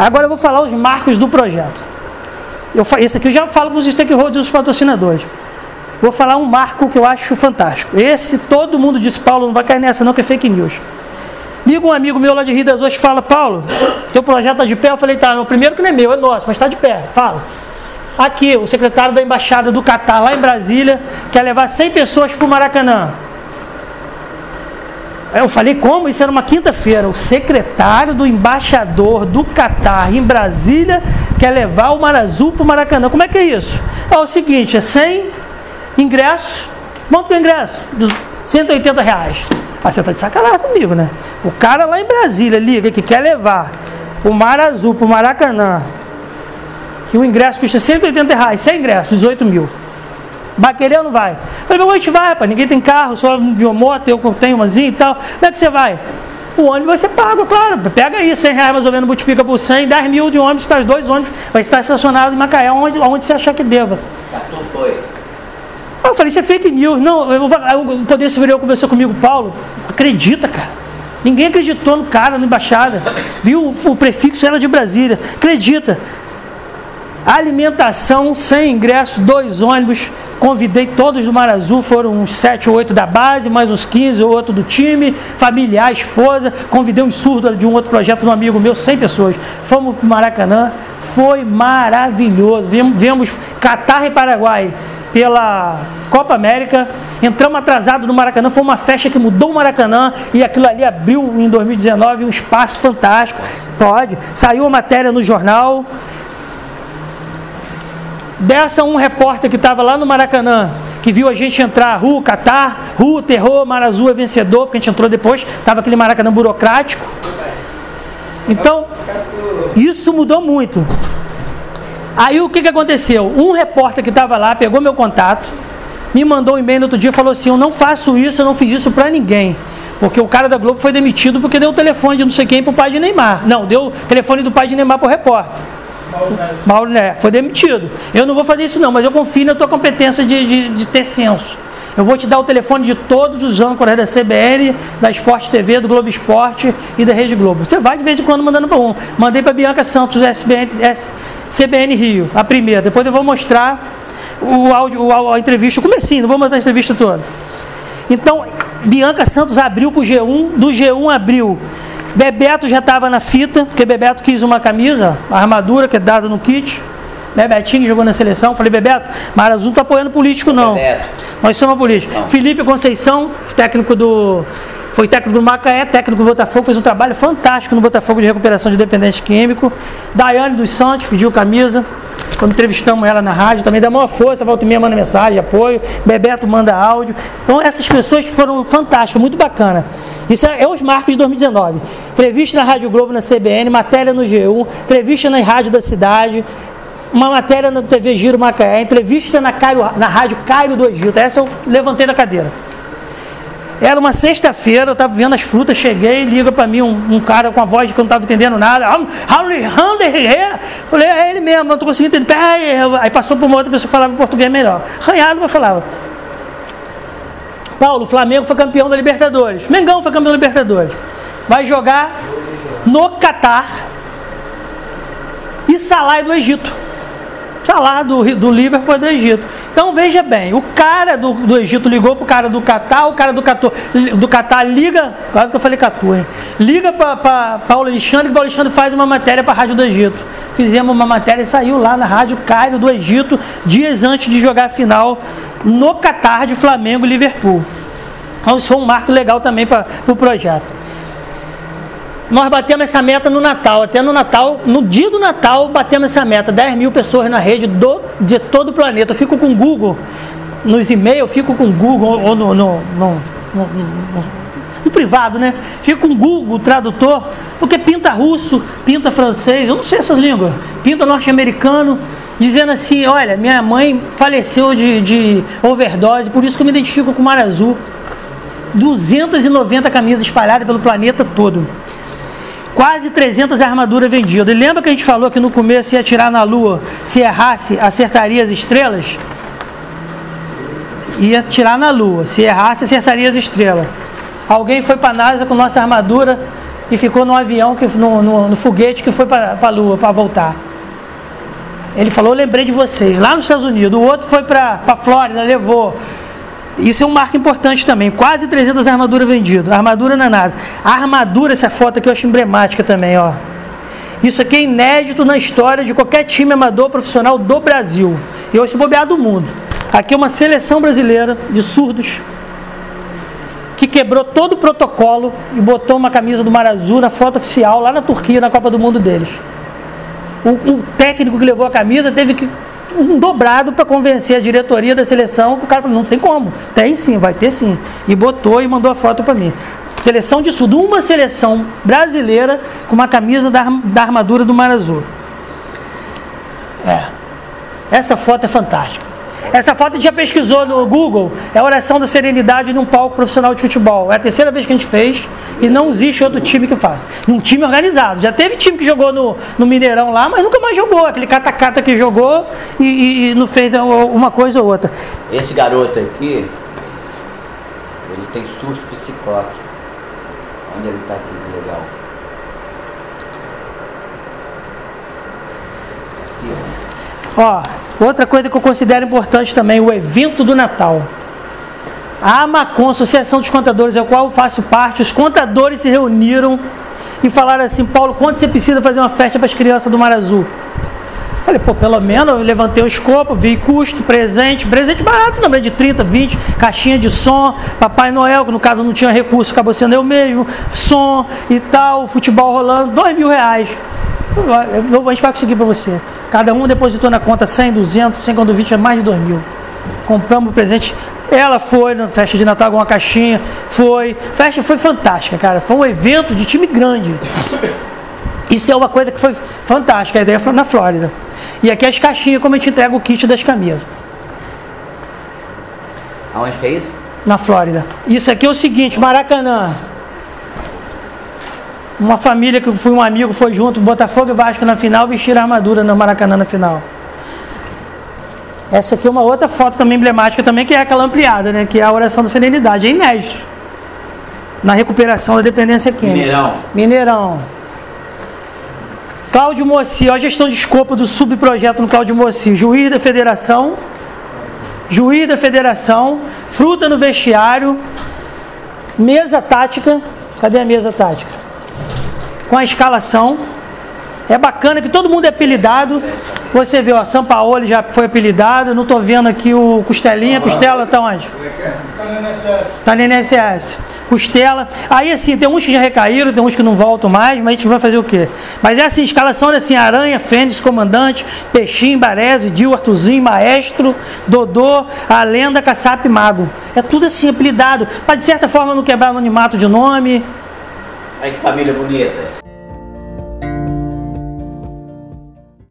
Agora eu vou falar os marcos do projeto. Eu, esse aqui eu já falo para os stakeholders dos patrocinadores. Vou falar um marco que eu acho fantástico. Esse todo mundo diz, Paulo, não vai cair nessa não, que é fake news. Liga um amigo meu lá de Rio das Ostras fala, Paulo, teu projeto está de pé? Eu falei, tá, o primeiro que não é meu, é nosso, mas está de pé. Fala. Aqui, o secretário da Embaixada do Catar, lá em Brasília, quer levar 100 pessoas para o Maracanã. Eu falei, como? Isso era uma quinta-feira. O secretário do embaixador do Catar em Brasília quer levar o Mar Azul para o Maracanã. Como é que é isso? É o seguinte, é 100 ingressos. Quanto é o ingresso? 180 reais. Ah, você está de sacanagem comigo, né? O cara lá em Brasília liga que quer levar o Mar Azul para o Maracanã. Que o ingresso custa 180 reais, 100 ingressos, 18 mil. Vai querer ou não vai? Eu falei, a gente vai, rapaz. Ninguém tem carro, só biomoto, eu tenho umazinha e tal. Como é que você vai? O ônibus vai ser pago, claro. Pega aí, 100 reais mais ou menos, multiplica por 100, 10 mil de ônibus, está dois ônibus, vai estar estacionado em Macaé, onde, onde você achar que deva. Foi. Eu falei, isso é fake news. Não, eu, o Poder Superior conversou comigo, Paulo. Acredita, cara. Ninguém acreditou no cara, na embaixada. Viu o, o prefixo era de Brasília. Acredita. Alimentação sem ingresso, dois ônibus, Convidei todos do Mar Azul, foram uns 7 ou 8 da base, mais uns 15 ou outro do time, familiar, esposa. Convidei um surdo de um outro projeto um amigo meu, 100 pessoas. Fomos para Maracanã, foi maravilhoso. Vemos Catar e Paraguai pela Copa América. Entramos atrasado no Maracanã, foi uma festa que mudou o Maracanã e aquilo ali abriu em 2019 um espaço fantástico. Pode. Saiu a matéria no jornal. Dessa um repórter que estava lá no Maracanã, que viu a gente entrar, Rua, Catar, Rua, Terror, Mar Azul é vencedor, porque a gente entrou depois, estava aquele Maracanã burocrático. Então, isso mudou muito. Aí o que, que aconteceu? Um repórter que estava lá pegou meu contato, me mandou um e-mail no outro dia e falou assim: Eu não faço isso, eu não fiz isso para ninguém. Porque o cara da Globo foi demitido porque deu o telefone de não sei quem para o pai de Neymar. Não, deu o telefone do pai de Neymar para o repórter. Mauro né, foi demitido. Eu não vou fazer isso não, mas eu confio na tua competência de, de, de ter senso. Eu vou te dar o telefone de todos os âncoras da CBN, da Esporte TV, do Globo Esporte e da Rede Globo. Você vai de vez em quando mandando para um. Mandei para Bianca Santos, SBN, S, CBN Rio, a primeira. Depois eu vou mostrar o áudio, a, entrevista, o comecinho, não vou mostrar a entrevista toda. Então, Bianca Santos abriu para o G1, do G1 abriu Bebeto já estava na fita, porque Bebeto quis uma camisa, a armadura que é dada no kit. Bebetinho jogou na seleção. Falei, Bebeto, Mar Azul não está apoiando político, não. Bebeto. Nós somos políticos. Não. Felipe Conceição, técnico do. Foi técnico do Macaé, técnico do Botafogo, fez um trabalho fantástico no Botafogo de recuperação de dependente químico. Daiane dos Santos pediu camisa. Quando entrevistamos ela na rádio, também dá maior força, volta e meia manda mensagem, apoio. Bebeto manda áudio. Então, essas pessoas foram fantásticas, muito bacana. Isso é, é os marcos de 2019. Entrevista na Rádio Globo, na CBN, matéria no G1, entrevista na Rádio da Cidade, uma matéria na TV Giro Macaé, entrevista na, Cairo, na Rádio Cairo do Egito. Essa eu levantei da cadeira. Era uma sexta-feira, eu estava vendo as frutas, cheguei, liga para mim um, um, cara com a voz que eu não estava entendendo nada. Falei, é ele mesmo, não estou conseguindo entender. Aí passou por uma outra pessoa que falava português melhor. Ranhado, mas falava. Paulo, o Flamengo foi campeão da Libertadores. Mengão foi campeão da Libertadores. Vai jogar no Catar e Salah é do Egito. Salah do, do Liverpool é do Egito. Então veja bem, o cara do, do Egito ligou pro cara do Catar, o cara do Catar, do Catar liga, quase que eu falei Catu, hein? Liga para Paulo Alexandre, o Paulo Alexandre faz uma matéria para a Rádio do Egito. Fizemos uma matéria e saiu lá na Rádio Cairo do Egito, dias antes de jogar a final no Catar de Flamengo e Liverpool. Então isso foi um marco legal também para o pro projeto. Nós batemos essa meta no Natal, até no Natal, no dia do Natal, batemos essa meta, 10 mil pessoas na rede do, de todo o planeta. Eu fico com o Google, nos e-mails, fico com o Google ou no, no, no, no, no privado, né? Fico com o Google Tradutor, porque pinta russo, pinta francês, eu não sei essas línguas, pinta norte-americano, dizendo assim, olha, minha mãe faleceu de, de overdose, por isso que eu me identifico com o Mar Azul. 290 camisas espalhadas pelo planeta todo. Quase 300 armaduras vendidas. E lembra que a gente falou que no começo ia atirar na lua, se errasse, acertaria as estrelas? Ia tirar na lua, se errasse, acertaria as estrelas. Alguém foi para a NASA com nossa armadura e ficou no avião, que, no, no, no foguete que foi para a Lua para voltar. Ele falou, lembrei de vocês, lá nos Estados Unidos. O outro foi para a Flórida, levou. Isso é um marco importante também. Quase 300 armaduras vendidas. Armadura na NASA. A armadura, essa foto aqui eu acho emblemática também, ó. Isso aqui é inédito na história de qualquer time amador profissional do Brasil. E hoje se bobear do mundo. Aqui é uma seleção brasileira de surdos que quebrou todo o protocolo e botou uma camisa do Mar Azul na foto oficial lá na Turquia, na Copa do Mundo deles. O, o técnico que levou a camisa teve que um dobrado para convencer a diretoria da seleção. O cara falou: não tem como, tem sim, vai ter sim. E botou e mandou a foto para mim. Seleção de Sul, uma seleção brasileira com uma camisa da, da armadura do Mar Azul. É. Essa foto é fantástica. Essa foto já pesquisou no Google. É a oração da serenidade num palco profissional de futebol. É a terceira vez que a gente fez e não existe outro time que faça. Um time organizado. Já teve time que jogou no, no Mineirão lá, mas nunca mais jogou. Aquele catacata que jogou e, e, e não fez uma coisa ou outra. Esse garoto aqui, ele tem surto psicótico. Onde ele está aqui? Legal. Ó, outra coisa que eu considero importante também, o evento do Natal. A Amacon, Associação dos Contadores, a qual eu faço parte, os contadores se reuniram e falaram assim, Paulo, quanto você precisa fazer uma festa para as crianças do Mar Azul? Falei, pô, pelo menos eu levantei o escopo, vi custo, presente, presente barato, não, de 30, 20, caixinha de som, Papai Noel, que no caso não tinha recurso, acabou sendo eu mesmo, som e tal, futebol rolando, dois mil reais. Eu, a gente vai conseguir para você. Cada um depositou na conta 100, 200, 100 quando 20 é mais de 2 mil. Compramos o presente. Ela foi na festa de Natal com uma caixinha. Foi. Festa foi fantástica, cara. Foi um evento de time grande. Isso é uma coisa que foi fantástica. A ideia foi na Flórida. E aqui as caixinhas, como a gente entrega o kit das camisas. Aonde que é isso? Na Flórida. Isso aqui é o seguinte, Maracanã. Uma família que fui um amigo, foi junto, Botafogo e Vasco na final, vestiram a armadura no Maracanã na final. Essa aqui é uma outra foto também emblemática também, que é aquela ampliada, né? Que é a oração da serenidade. É inédito. Na recuperação da dependência química. Mineirão. Mineirão. Cláudio Moci, ó, a gestão de escopo do subprojeto no Cláudio Moci. Juiz da federação. Juiz da federação. Fruta no vestiário. Mesa tática. Cadê a mesa tática? com a escalação. É bacana que todo mundo é apelidado. Você vê, ó, São Paulo já foi apelidado. Não estou vendo aqui o Costelinha. Costela está onde? Está no INSS. Está no INSS. Costela. Aí assim, tem uns que já recaíram, tem uns que não voltam mais, mas a gente vai fazer o quê? Mas é assim, escalação é assim, Aranha, Fênix, Comandante, Peixinho, Baresi, Dil, Artuzinho, Maestro, Dodô, a Lenda, Caçap Mago. É tudo assim, apelidado. Para de certa forma não quebrar o anonimato de nome. Ai que família bonita.